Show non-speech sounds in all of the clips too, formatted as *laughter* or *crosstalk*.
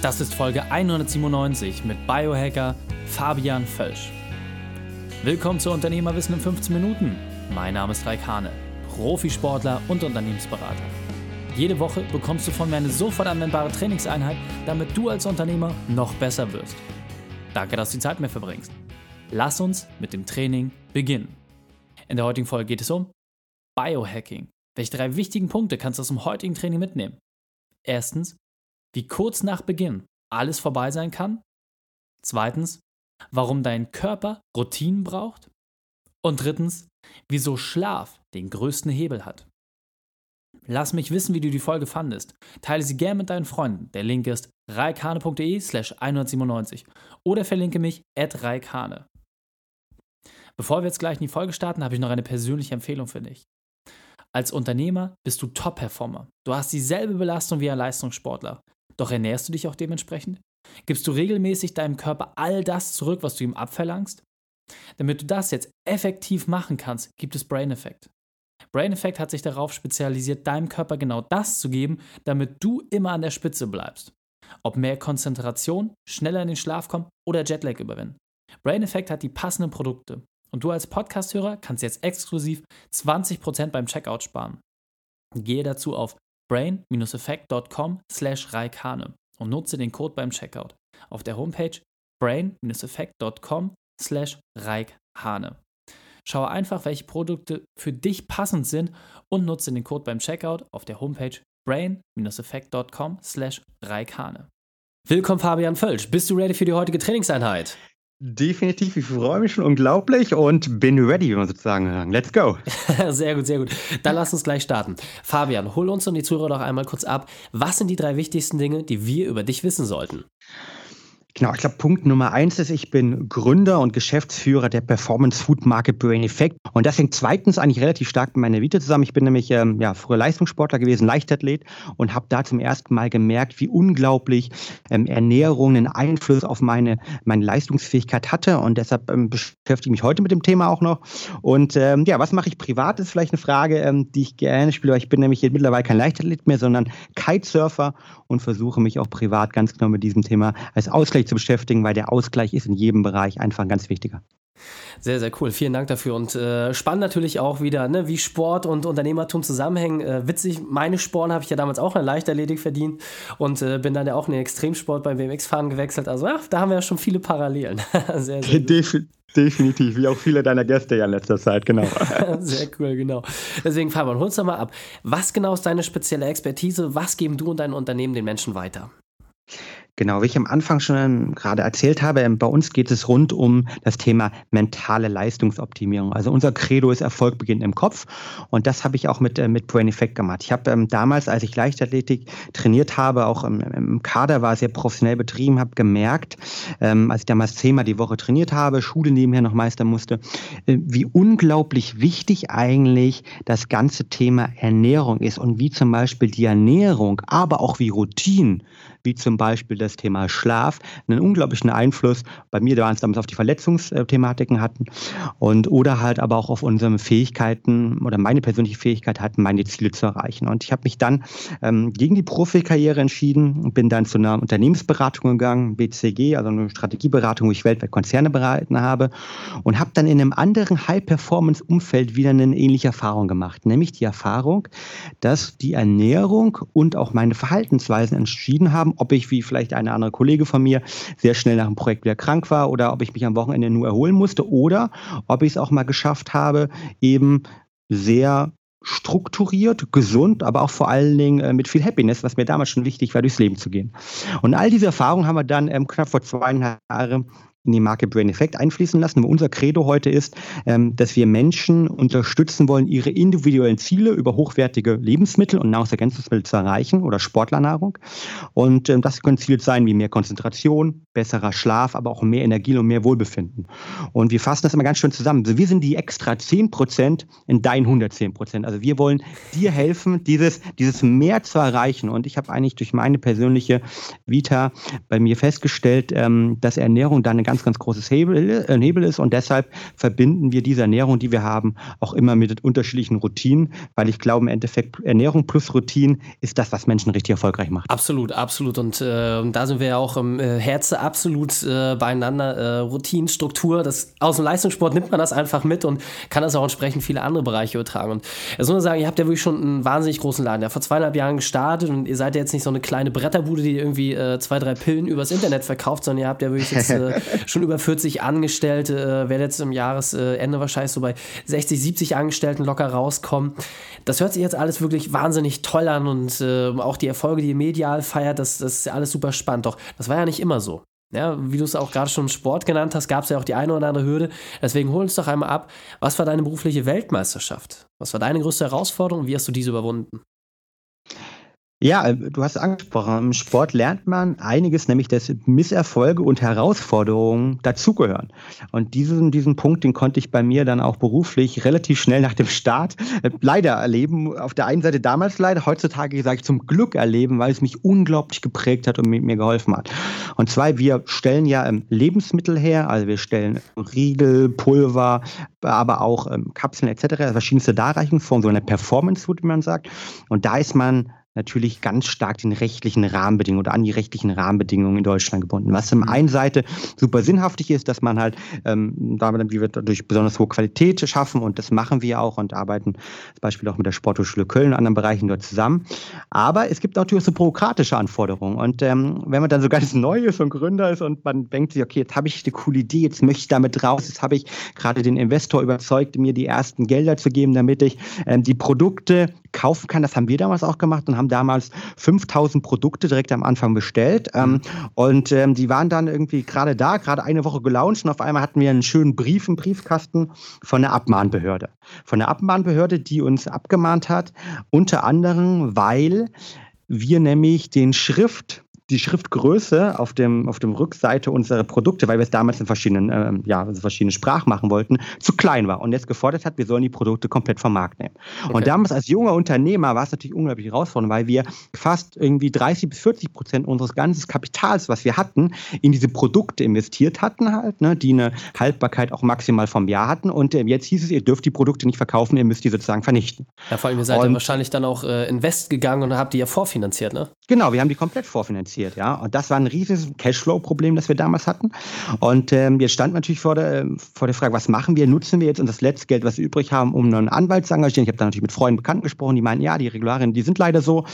Das ist Folge 197 mit Biohacker Fabian Völsch. Willkommen zu Unternehmerwissen in 15 Minuten. Mein Name ist Raik Hane, Profisportler und Unternehmensberater. Jede Woche bekommst du von mir eine sofort anwendbare Trainingseinheit, damit du als Unternehmer noch besser wirst. Danke, dass du die Zeit mit verbringst. Lass uns mit dem Training beginnen. In der heutigen Folge geht es um Biohacking. Welche drei wichtigen Punkte kannst du aus dem heutigen Training mitnehmen? Erstens, wie kurz nach Beginn alles vorbei sein kann. Zweitens, warum dein Körper Routinen braucht. Und drittens, wieso Schlaf den größten Hebel hat. Lass mich wissen, wie du die Folge fandest. Teile sie gern mit deinen Freunden. Der Link ist reikane.de slash 197 oder verlinke mich at reikane. Bevor wir jetzt gleich in die Folge starten, habe ich noch eine persönliche Empfehlung für dich. Als Unternehmer bist du Top-Performer. Du hast dieselbe Belastung wie ein Leistungssportler. Doch ernährst du dich auch dementsprechend? Gibst du regelmäßig deinem Körper all das zurück, was du ihm abverlangst? Damit du das jetzt effektiv machen kannst, gibt es Brain Effect. Brain Effect hat sich darauf spezialisiert, deinem Körper genau das zu geben, damit du immer an der Spitze bleibst. Ob mehr Konzentration, schneller in den Schlaf kommen oder Jetlag überwinden. Brain Effect hat die passenden Produkte und du als Podcasthörer kannst jetzt exklusiv 20% beim Checkout sparen. Gehe dazu auf brain-effect.com slash raikane und nutze den Code beim Checkout auf der Homepage brain-effect.com slash raikane. Schaue einfach, welche Produkte für dich passend sind und nutze den Code beim Checkout auf der Homepage brain-effect.com slash raikane. Willkommen Fabian Völsch, bist du ready für die heutige Trainingseinheit? Definitiv, ich freue mich schon unglaublich und bin ready, wie man sozusagen sagen. Let's go. *laughs* sehr gut, sehr gut. Dann lass uns gleich starten. Fabian, hol uns und die Zuhörer doch einmal kurz ab. Was sind die drei wichtigsten Dinge, die wir über dich wissen sollten? Genau, ich glaube, Punkt Nummer eins ist, ich bin Gründer und Geschäftsführer der Performance Food Market Brain Effect. Und das hängt zweitens eigentlich relativ stark mit meiner Vita zusammen. Ich bin nämlich ähm, ja, früher Leistungssportler gewesen, Leichtathlet und habe da zum ersten Mal gemerkt, wie unglaublich ähm, Ernährung einen Einfluss auf meine, meine Leistungsfähigkeit hatte. Und deshalb ähm, beschäftige ich mich heute mit dem Thema auch noch. Und ähm, ja, was mache ich privat, ist vielleicht eine Frage, ähm, die ich gerne spiele, weil ich bin nämlich mittlerweile kein Leichtathlet mehr, sondern Kitesurfer und versuche mich auch privat ganz genau mit diesem Thema als Ausgleich zu beschäftigen, weil der Ausgleich ist in jedem Bereich einfach ein ganz wichtiger. Sehr, sehr cool. Vielen Dank dafür. Und äh, spannend natürlich auch wieder, ne, wie Sport und Unternehmertum zusammenhängen. Äh, witzig, meine Sporen habe ich ja damals auch in Leichtathletik verdient und äh, bin dann ja auch in den Extremsport beim BMX-Fahren gewechselt. Also ja, da haben wir ja schon viele Parallelen. *laughs* sehr, sehr Def Definitiv, wie auch viele deiner Gäste ja in letzter Zeit, genau. *laughs* *laughs* Sehr cool, genau. Deswegen, Fabian, hol uns doch mal ab. Was genau ist deine spezielle Expertise? Was geben du und dein Unternehmen den Menschen weiter? Genau, wie ich am Anfang schon gerade erzählt habe, bei uns geht es rund um das Thema mentale Leistungsoptimierung. Also unser Credo ist Erfolg beginnt im Kopf und das habe ich auch mit, äh, mit Brain Effect gemacht. Ich habe ähm, damals, als ich Leichtathletik trainiert habe, auch im, im Kader war, sehr professionell betrieben, habe gemerkt, ähm, als ich damals zehnmal die Woche trainiert habe, Schule nebenher noch meistern musste, äh, wie unglaublich wichtig eigentlich das ganze Thema Ernährung ist und wie zum Beispiel die Ernährung, aber auch wie Routinen, wie zum Beispiel das Thema Schlaf, einen unglaublichen Einfluss. Bei mir waren es damals auf die Verletzungsthematiken hatten. Und oder halt aber auch auf unsere Fähigkeiten oder meine persönliche Fähigkeit hatten, meine Ziele zu erreichen. Und ich habe mich dann ähm, gegen die Profikarriere entschieden und bin dann zu einer Unternehmensberatung gegangen, BCG, also eine Strategieberatung, wo ich weltweit Konzerne beraten habe. Und habe dann in einem anderen High-Performance-Umfeld wieder eine ähnliche Erfahrung gemacht, nämlich die Erfahrung, dass die Ernährung und auch meine Verhaltensweisen entschieden haben, ob ich wie vielleicht ein andere Kollege von mir sehr schnell nach dem Projekt wieder krank war oder ob ich mich am Wochenende nur erholen musste oder ob ich es auch mal geschafft habe, eben sehr strukturiert, gesund, aber auch vor allen Dingen äh, mit viel Happiness, was mir damals schon wichtig war, durchs Leben zu gehen. Und all diese Erfahrungen haben wir dann ähm, knapp vor zweieinhalb Jahren in die Marke Brain Effect einfließen lassen. Unser Credo heute ist, ähm, dass wir Menschen unterstützen wollen, ihre individuellen Ziele über hochwertige Lebensmittel und Nahrungsergänzungsmittel zu erreichen oder Sportlernahrung. Und ähm, das können Ziele sein wie mehr Konzentration, besserer Schlaf, aber auch mehr Energie und mehr Wohlbefinden. Und wir fassen das immer ganz schön zusammen. Also wir sind die extra 10 Prozent in dein 110 Prozent. Also wir wollen dir helfen, dieses, dieses mehr zu erreichen. Und ich habe eigentlich durch meine persönliche Vita bei mir festgestellt, ähm, dass Ernährung da eine ganz ganz, ganz großes Hebel, äh, Hebel ist. Und deshalb verbinden wir diese Ernährung, die wir haben, auch immer mit unterschiedlichen Routinen, weil ich glaube, im Endeffekt Ernährung plus Routine ist das, was Menschen richtig erfolgreich macht. Absolut, absolut. Und äh, da sind wir ja auch im äh, Herzen absolut äh, beieinander. Äh, Routine, Struktur, das, aus dem Leistungssport nimmt man das einfach mit und kann das auch entsprechend viele andere Bereiche übertragen. Und ich muss nur sagen, ihr habt ja wirklich schon einen wahnsinnig großen Laden. Ja, vor zweieinhalb Jahren gestartet und ihr seid ja jetzt nicht so eine kleine Bretterbude, die irgendwie äh, zwei, drei Pillen übers Internet verkauft, sondern ihr habt ja wirklich jetzt äh, *laughs* schon über 40 Angestellte, äh, werdet jetzt im Jahresende wahrscheinlich so bei 60, 70 Angestellten locker rauskommen. Das hört sich jetzt alles wirklich wahnsinnig toll an und äh, auch die Erfolge, die ihr medial feiert, das, das ist ja alles super spannend. Doch das war ja nicht immer so. Ja, wie du es auch gerade schon Sport genannt hast, gab es ja auch die eine oder andere Hürde. Deswegen hol uns doch einmal ab, was war deine berufliche Weltmeisterschaft? Was war deine größte Herausforderung und wie hast du diese überwunden? Ja, äh, du hast angesprochen, im Sport lernt man einiges, nämlich dass Misserfolge und Herausforderungen dazugehören. Und diesen, diesen Punkt, den konnte ich bei mir dann auch beruflich relativ schnell nach dem Start äh, leider erleben. Auf der einen Seite damals leider, heutzutage sage ich zum Glück erleben, weil es mich unglaublich geprägt hat und mir geholfen hat. Und zwar, wir stellen ja ähm, Lebensmittel her, also wir stellen Riegel, Pulver, aber auch ähm, Kapseln etc., verschiedenste Darreichungsformen, so eine Performance wie man sagt. Und da ist man natürlich ganz stark den rechtlichen Rahmenbedingungen oder an die rechtlichen Rahmenbedingungen in Deutschland gebunden. Was zum einen Seite super sinnhaftig ist, dass man halt ähm, damit, wie wir dadurch besonders hohe Qualität schaffen und das machen wir auch und arbeiten zum Beispiel auch mit der Sporthochschule Köln und anderen Bereichen dort zusammen. Aber es gibt natürlich so bürokratische Anforderungen und ähm, wenn man dann so *laughs* ganz neu ist und Gründer ist und man denkt sich, okay, jetzt habe ich eine coole Idee, jetzt möchte ich damit raus, jetzt habe ich gerade den Investor überzeugt, mir die ersten Gelder zu geben, damit ich ähm, die Produkte kaufen kann. Das haben wir damals auch gemacht und haben damals 5000 Produkte direkt am Anfang bestellt. Ähm, und ähm, die waren dann irgendwie gerade da, gerade eine Woche gelauncht und auf einmal hatten wir einen schönen Brief im Briefkasten von der Abmahnbehörde. Von der Abmahnbehörde, die uns abgemahnt hat, unter anderem, weil wir nämlich den Schrift die Schriftgröße auf dem, auf dem Rückseite unserer Produkte, weil wir es damals in verschiedenen, äh, ja, also verschiedene Sprachen machen wollten, zu klein war und jetzt gefordert hat, wir sollen die Produkte komplett vom Markt nehmen. Okay. Und damals als junger Unternehmer war es natürlich unglaublich herausfordernd, weil wir fast irgendwie 30 bis 40 Prozent unseres ganzen Kapitals, was wir hatten, in diese Produkte investiert hatten halt, ne, die eine Haltbarkeit auch maximal vom Jahr hatten und äh, jetzt hieß es, ihr dürft die Produkte nicht verkaufen, ihr müsst die sozusagen vernichten. Ja, vor allem, ihr seid und, ja wahrscheinlich dann auch äh, invest gegangen und habt die ja vorfinanziert, ne? Genau, wir haben die komplett vorfinanziert passiert, ja. Und das war ein riesiges Cashflow-Problem, das wir damals hatten. Und ähm, jetzt stand natürlich vor der, vor der Frage, was machen wir? Nutzen wir jetzt das letzte Geld, was wir übrig haben, um einen Anwalt zu engagieren? Ich habe da natürlich mit Freunden, Bekannten gesprochen, die meinen, ja, die Regularien, die sind leider so.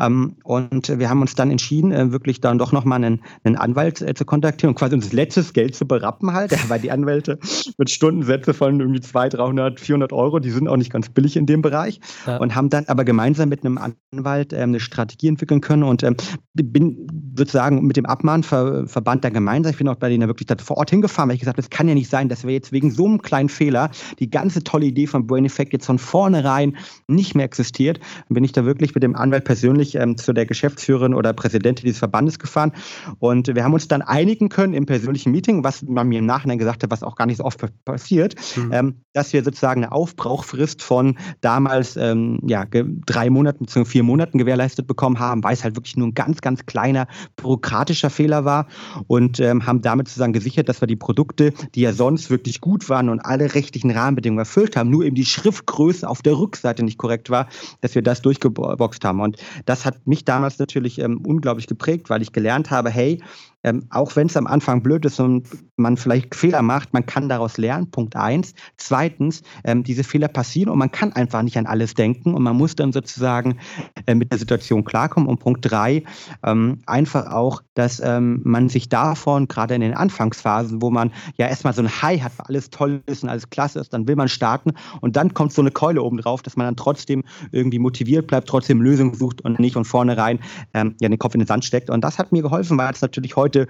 Ähm, und wir haben uns dann entschieden, äh, wirklich dann doch nochmal einen, einen Anwalt äh, zu kontaktieren und quasi uns letztes Geld zu berappen halt, *laughs* weil die Anwälte mit Stundensätze von irgendwie 200, 300, 400 Euro, die sind auch nicht ganz billig in dem Bereich. Ja. Und haben dann aber gemeinsam mit einem Anwalt ähm, eine Strategie entwickeln können und ähm, bin sozusagen mit dem Abmahnverband da gemeinsam, ich bin auch bei denen wirklich vor Ort hingefahren, weil ich gesagt habe, es kann ja nicht sein, dass wir jetzt wegen so einem kleinen Fehler die ganze tolle Idee von Brain Effect jetzt von vornherein nicht mehr existiert. Dann bin ich da wirklich mit dem Anwalt persönlich ähm, zu der Geschäftsführerin oder Präsidentin dieses Verbandes gefahren und wir haben uns dann einigen können im persönlichen Meeting, was man mir im Nachhinein gesagt hat, was auch gar nicht so oft passiert, mhm. ähm, dass wir sozusagen eine Aufbrauchfrist von damals ähm, ja, drei Monaten bzw. vier Monaten gewährleistet bekommen haben, weil es halt wirklich nur ein ganz, ganz kleiner bürokratischer Fehler war und ähm, haben damit sozusagen gesichert, dass wir die Produkte, die ja sonst wirklich gut waren und alle rechtlichen Rahmenbedingungen erfüllt haben, nur eben die Schriftgröße auf der Rückseite nicht korrekt war, dass wir das durchgeboxt haben. Und das hat mich damals natürlich ähm, unglaublich geprägt, weil ich gelernt habe, hey, ähm, auch wenn es am Anfang blöd ist und man vielleicht Fehler macht, man kann daraus lernen, Punkt eins. Zweitens, ähm, diese Fehler passieren und man kann einfach nicht an alles denken und man muss dann sozusagen äh, mit der Situation klarkommen. Und Punkt drei, ähm, einfach auch, dass ähm, man sich davon, gerade in den Anfangsphasen, wo man ja erstmal so ein High hat, weil alles toll ist und alles klasse ist, dann will man starten und dann kommt so eine Keule oben drauf, dass man dann trotzdem irgendwie motiviert bleibt, trotzdem Lösungen sucht und nicht von vornherein ähm, ja, den Kopf in den Sand steckt. Und das hat mir geholfen, weil es natürlich heute heute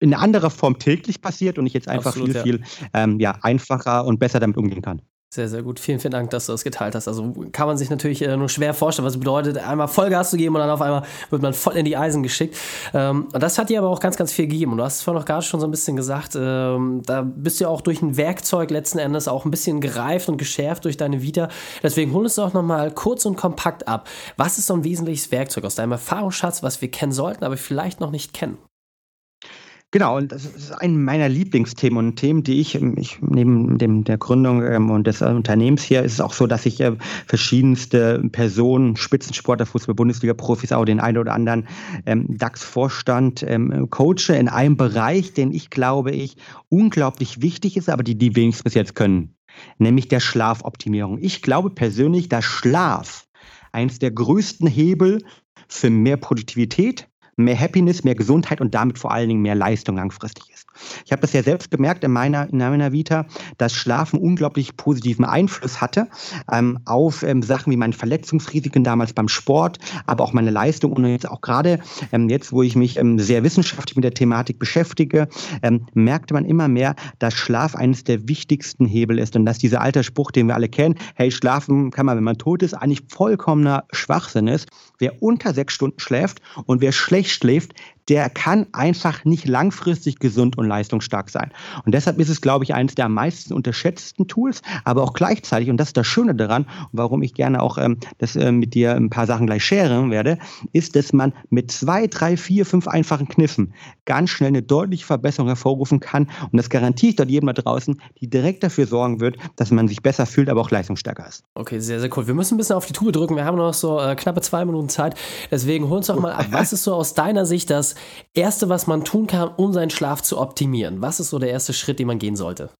in anderer Form täglich passiert und ich jetzt einfach Absolut, viel, ja. viel ähm, ja, einfacher und besser damit umgehen kann. Sehr, sehr gut. Vielen, vielen Dank, dass du das geteilt hast. Also kann man sich natürlich äh, nur schwer vorstellen, was es bedeutet, einmal Vollgas zu geben und dann auf einmal wird man voll in die Eisen geschickt. Ähm, und das hat dir aber auch ganz, ganz viel gegeben. Und du hast es vorhin noch gerade schon so ein bisschen gesagt, ähm, da bist du ja auch durch ein Werkzeug letzten Endes auch ein bisschen gereift und geschärft durch deine Vita. Deswegen hol uns doch nochmal kurz und kompakt ab. Was ist so ein wesentliches Werkzeug aus deinem Erfahrungsschatz, was wir kennen sollten, aber vielleicht noch nicht kennen? Genau, und das ist ein meiner Lieblingsthemen und Themen, die ich, ich neben dem, der Gründung ähm, und des Unternehmens hier ist es auch so, dass ich äh, verschiedenste Personen, Spitzensportler, Fußball, Bundesliga-Profis, auch den einen oder anderen ähm, DAX-Vorstand ähm, coache in einem Bereich, den ich glaube ich unglaublich wichtig ist, aber die die wenigstens bis jetzt können, nämlich der Schlafoptimierung. Ich glaube persönlich, dass Schlaf eines der größten Hebel für mehr Produktivität, mehr Happiness, mehr Gesundheit und damit vor allen Dingen mehr Leistung langfristig ist. Ich habe das ja selbst gemerkt in meiner, in meiner Vita, dass Schlafen unglaublich positiven Einfluss hatte ähm, auf ähm, Sachen wie meine Verletzungsrisiken damals beim Sport, aber auch meine Leistung und jetzt auch gerade ähm, jetzt, wo ich mich ähm, sehr wissenschaftlich mit der Thematik beschäftige, ähm, merkte man immer mehr, dass Schlaf eines der wichtigsten Hebel ist und dass dieser alte Spruch, den wir alle kennen, hey, schlafen kann man, wenn man tot ist, eigentlich vollkommener Schwachsinn ist. Wer unter sechs Stunden schläft und wer schlecht schläft, der kann einfach nicht langfristig gesund und leistungsstark sein. Und deshalb ist es, glaube ich, eines der am meisten unterschätzten Tools, aber auch gleichzeitig, und das ist das Schöne daran, warum ich gerne auch ähm, das äh, mit dir ein paar Sachen gleich sharen werde, ist, dass man mit zwei, drei, vier, fünf einfachen Kniffen ganz schnell eine deutliche Verbesserung hervorrufen kann. Und das garantiere ich dort jedem da draußen, die direkt dafür sorgen wird, dass man sich besser fühlt, aber auch leistungsstärker ist. Okay, sehr, sehr cool. Wir müssen ein bisschen auf die Tube drücken. Wir haben noch so äh, knappe zwei Minuten Zeit. Deswegen hol uns doch mal ab. Was ist so aus deiner Sicht das Erste, was man tun kann, um seinen Schlaf zu optimieren? Was ist so der erste Schritt, den man gehen sollte?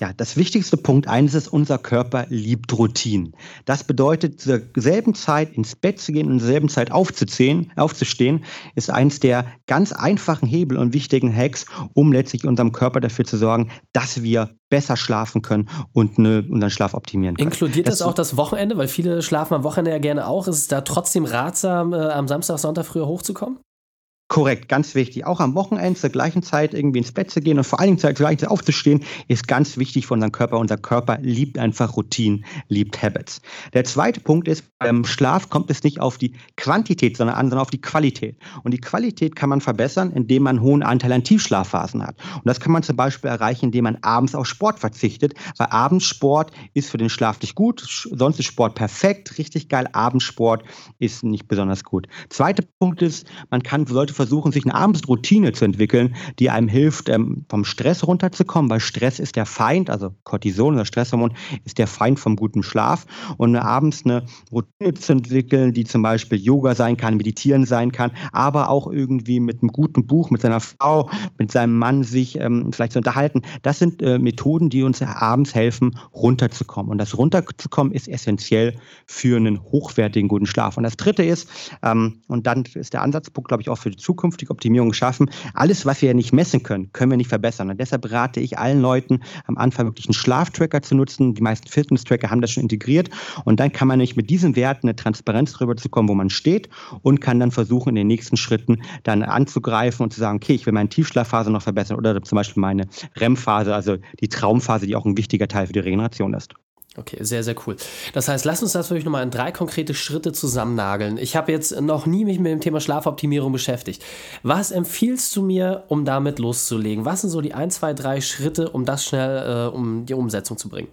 Ja, das wichtigste Punkt eines ist, unser Körper liebt Routinen. Das bedeutet, zur selben Zeit ins Bett zu gehen und zur selben Zeit aufzustehen, aufzustehen, ist eines der ganz einfachen Hebel und wichtigen Hacks, um letztlich unserem Körper dafür zu sorgen, dass wir besser schlafen können und ne, unseren Schlaf optimieren können. Inkludiert das, das auch das Wochenende? Weil viele schlafen am Wochenende ja gerne auch. Ist es da trotzdem ratsam, äh, am Samstag, Sonntag früher hochzukommen? Korrekt, ganz wichtig. Auch am Wochenende zur gleichen Zeit irgendwie ins Bett zu gehen und vor allen Dingen zur gleichen Zeit aufzustehen, ist ganz wichtig für unseren Körper. Unser Körper liebt einfach Routinen, liebt Habits. Der zweite Punkt ist, beim Schlaf kommt es nicht auf die Quantität, sondern an, sondern auf die Qualität. Und die Qualität kann man verbessern, indem man einen hohen Anteil an Tiefschlafphasen hat. Und das kann man zum Beispiel erreichen, indem man abends auf Sport verzichtet, weil Abendsport ist für den Schlaf nicht gut, sonst ist Sport perfekt, richtig geil. Abendsport ist nicht besonders gut. Zweiter Punkt ist, man kann, sollte versuchen, sich eine Abendsroutine zu entwickeln, die einem hilft, ähm, vom Stress runterzukommen, weil Stress ist der Feind, also Cortison, das Stresshormon, ist der Feind vom guten Schlaf. Und abends eine Routine zu entwickeln, die zum Beispiel Yoga sein kann, Meditieren sein kann, aber auch irgendwie mit einem guten Buch, mit seiner Frau, mit seinem Mann sich ähm, vielleicht zu unterhalten. Das sind äh, Methoden, die uns abends helfen, runterzukommen. Und das runterzukommen ist essentiell für einen hochwertigen guten Schlaf. Und das dritte ist, ähm, und dann ist der Ansatzpunkt, glaube ich, auch für die zukünftige Optimierung schaffen. Alles, was wir ja nicht messen können, können wir nicht verbessern. Und deshalb rate ich allen Leuten, am Anfang wirklich einen Schlaftracker zu nutzen. Die meisten Fitness-Tracker haben das schon integriert. Und dann kann man nicht mit diesen Werten eine Transparenz darüber zu kommen, wo man steht und kann dann versuchen, in den nächsten Schritten dann anzugreifen und zu sagen, okay, ich will meine Tiefschlafphase noch verbessern oder zum Beispiel meine REM-Phase, also die Traumphase, die auch ein wichtiger Teil für die Regeneration ist. Okay, sehr, sehr cool. Das heißt, lass uns das wirklich nochmal in drei konkrete Schritte zusammennageln. Ich habe jetzt noch nie mich mit dem Thema Schlafoptimierung beschäftigt. Was empfiehlst du mir, um damit loszulegen? Was sind so die ein, zwei, drei Schritte, um das schnell, äh, um die Umsetzung zu bringen?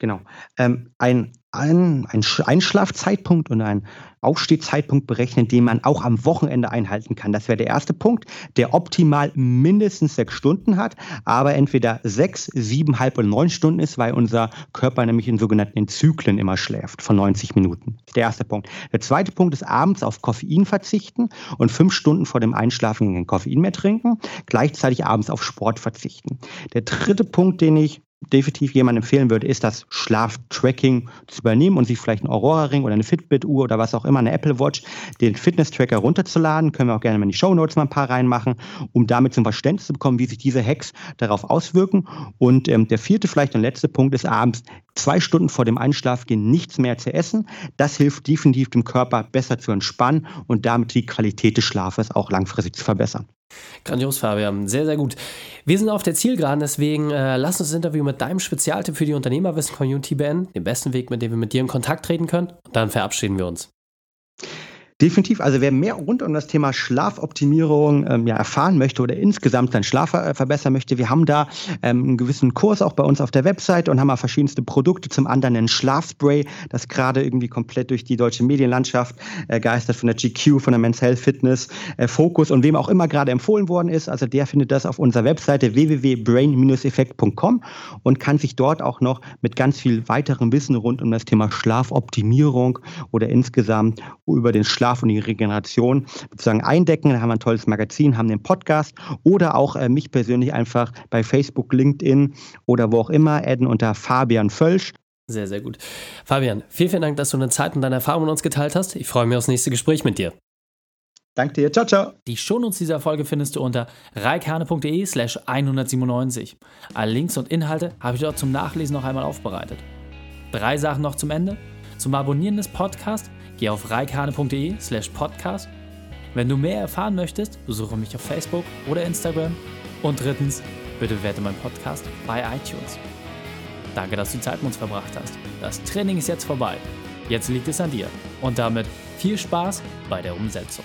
Genau. Ähm, ein, ein, ein Einschlafzeitpunkt und ein Aufstehzeitpunkt berechnen, den man auch am Wochenende einhalten kann. Das wäre der erste Punkt, der optimal mindestens sechs Stunden hat, aber entweder sechs, sieben, halb oder neun Stunden ist, weil unser Körper nämlich in sogenannten Zyklen immer schläft von 90 Minuten. Der erste Punkt. Der zweite Punkt ist abends auf Koffein verzichten und fünf Stunden vor dem Einschlafen kein Koffein mehr trinken, gleichzeitig abends auf Sport verzichten. Der dritte Punkt, den ich definitiv jemand empfehlen würde, ist das Schlaftracking zu übernehmen und sich vielleicht einen Aurora-Ring oder eine Fitbit-Uhr oder was auch immer, eine Apple Watch, den Fitness-Tracker runterzuladen. Können wir auch gerne mal in die Show Notes mal ein paar reinmachen, um damit zum Verständnis zu bekommen, wie sich diese Hacks darauf auswirken. Und ähm, der vierte, vielleicht und letzte Punkt ist abends zwei Stunden vor dem Einschlafgehen nichts mehr zu essen. Das hilft definitiv dem Körper besser zu entspannen und damit die Qualität des Schlafes auch langfristig zu verbessern. Grandios, Fabian. Sehr, sehr gut. Wir sind auf der Zielgeraden, deswegen äh, lass uns das Interview mit deinem Spezialtipp für die Unternehmerwissen-Community beenden. Den besten Weg, mit dem wir mit dir in Kontakt treten können. Und dann verabschieden wir uns. Definitiv. Also wer mehr rund um das Thema Schlafoptimierung ähm, ja, erfahren möchte oder insgesamt seinen Schlaf äh, verbessern möchte, wir haben da ähm, einen gewissen Kurs auch bei uns auf der Website und haben auch verschiedenste Produkte. Zum anderen ein Schlafspray, das gerade irgendwie komplett durch die deutsche Medienlandschaft äh, geistert von der GQ, von der Men's Health Fitness, äh, Focus und wem auch immer gerade empfohlen worden ist. Also der findet das auf unserer Webseite www.brain-effekt.com und kann sich dort auch noch mit ganz viel weiterem Wissen rund um das Thema Schlafoptimierung oder insgesamt über den Schlaf Schlaf und die Regeneration sozusagen eindecken. Da haben wir ein tolles Magazin, haben den Podcast oder auch äh, mich persönlich einfach bei Facebook, LinkedIn oder wo auch immer adden unter Fabian Völsch. Sehr, sehr gut. Fabian, vielen, vielen Dank, dass du eine Zeit und deine Erfahrungen mit uns geteilt hast. Ich freue mich aufs nächste Gespräch mit dir. Danke dir. Ciao, ciao. Die Shownotes dieser Folge findest du unter reikane.de slash 197. Alle Links und Inhalte habe ich dort zum Nachlesen noch einmal aufbereitet. Drei Sachen noch zum Ende. Zum Abonnieren des Podcasts Geh auf reikane.de slash podcast. Wenn du mehr erfahren möchtest, besuche mich auf Facebook oder Instagram. Und drittens, bitte bewerte meinen Podcast bei iTunes. Danke, dass du Zeit mit uns verbracht hast. Das Training ist jetzt vorbei. Jetzt liegt es an dir. Und damit viel Spaß bei der Umsetzung.